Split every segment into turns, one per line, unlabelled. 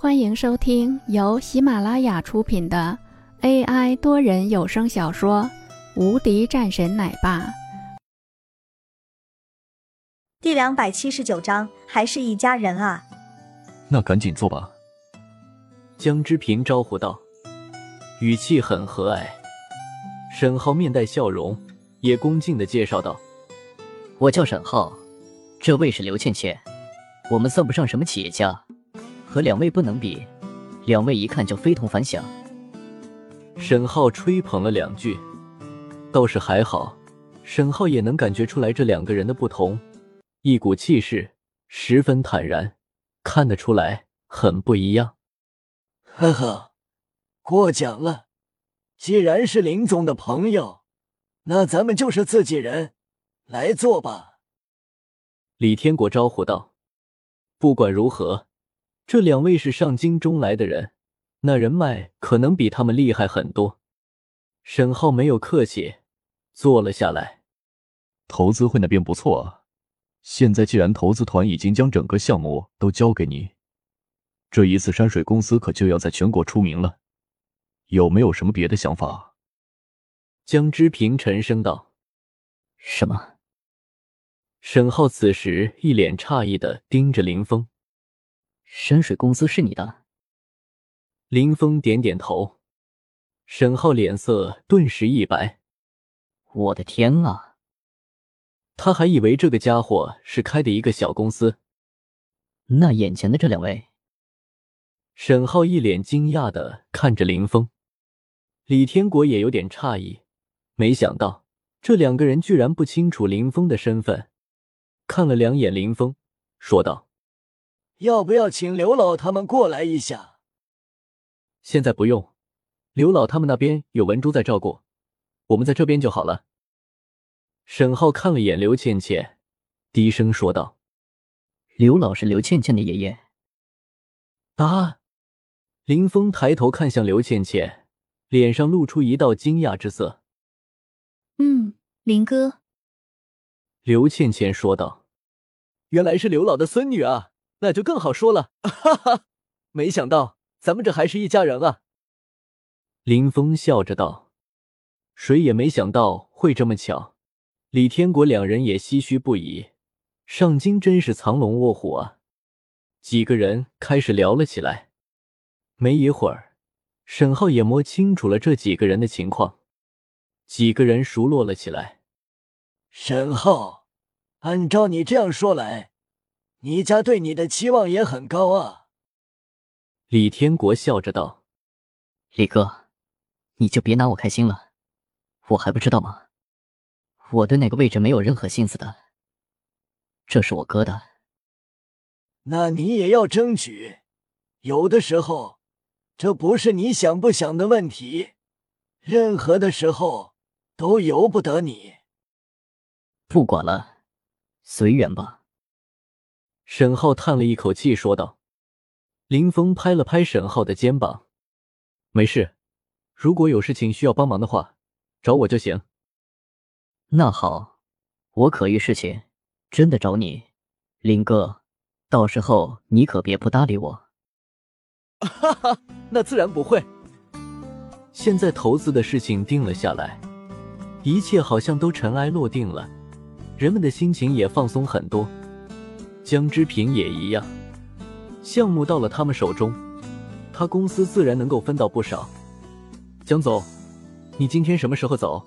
欢迎收听由喜马拉雅出品的 AI 多人有声小说《无敌战神奶爸》
第两百七十九章，还是一家人啊！
那赶紧做吧。
江之平招呼道，语气很和蔼。沈浩面带笑容，也恭敬的介绍道：“
我叫沈浩，这位是刘倩倩。我们算不上什么企业家。”和两位不能比，两位一看就非同凡响。
沈浩吹捧了两句，倒是还好。沈浩也能感觉出来这两个人的不同，一股气势十分坦然，看得出来很不一样。
呵呵，过奖了。既然是林总的朋友，那咱们就是自己人，来坐吧。
李天国招呼道：“不管如何。”这两位是上京中来的人，那人脉可能比他们厉害很多。沈浩没有客气，坐了下来。
投资会那边不错啊。现在既然投资团已经将整个项目都交给你，这一次山水公司可就要在全国出名了。有没有什么别的想法？
江之平沉声道：“
什么？”
沈浩此时一脸诧异的盯着林峰。
山水公司是你的？
林峰点点头，沈浩脸色顿时一白。
我的天啊！
他还以为这个家伙是开的一个小公司。
那眼前的这两位？
沈浩一脸惊讶的看着林峰，李天国也有点诧异，没想到这两个人居然不清楚林峰的身份，看了两眼林峰，说道。
要不要请刘老他们过来一下？
现在不用，刘老他们那边有文珠在照顾，我们在这边就好了。沈浩看了眼刘倩倩，低声说道：“
刘老是刘倩倩的爷爷。”
啊！林峰抬头看向刘倩倩，脸上露出一道惊讶之色。
“嗯，林哥。”
刘倩倩说道：“原来是刘老的孙女啊！”那就更好说了，哈哈！没想到咱们这还是一家人啊。林峰笑着道：“谁也没想到会这么巧。”李天国两人也唏嘘不已。上京真是藏龙卧虎啊！几个人开始聊了起来。没一会儿，沈浩也摸清楚了这几个人的情况，几个人熟络了起来。
沈浩，按照你这样说来。你家对你的期望也很高啊，
李天国笑着道：“
李哥，你就别拿我开心了，我还不知道吗？我对那个位置没有任何心思的，这是我哥的。
那你也要争取。有的时候，这不是你想不想的问题，任何的时候都由不得你。
不管了，随缘吧。”
沈浩叹了一口气，说道：“林峰拍了拍沈浩的肩膀，没事，如果有事情需要帮忙的话，找我就行。”
那好，我可遇事情真的找你，林哥，到时候你可别不搭理我。
哈哈，那自然不会。现在投资的事情定了下来，一切好像都尘埃落定了，人们的心情也放松很多。江之平也一样，项目到了他们手中，他公司自然能够分到不少。江总，你今天什么时候走？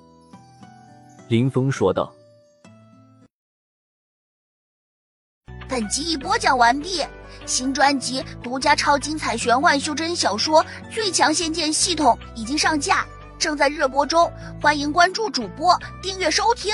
林峰说道。
本集已播讲完毕，新专辑独家超精彩玄幻修真小说《最强仙剑系统》已经上架，正在热播中，欢迎关注主播，订阅收听。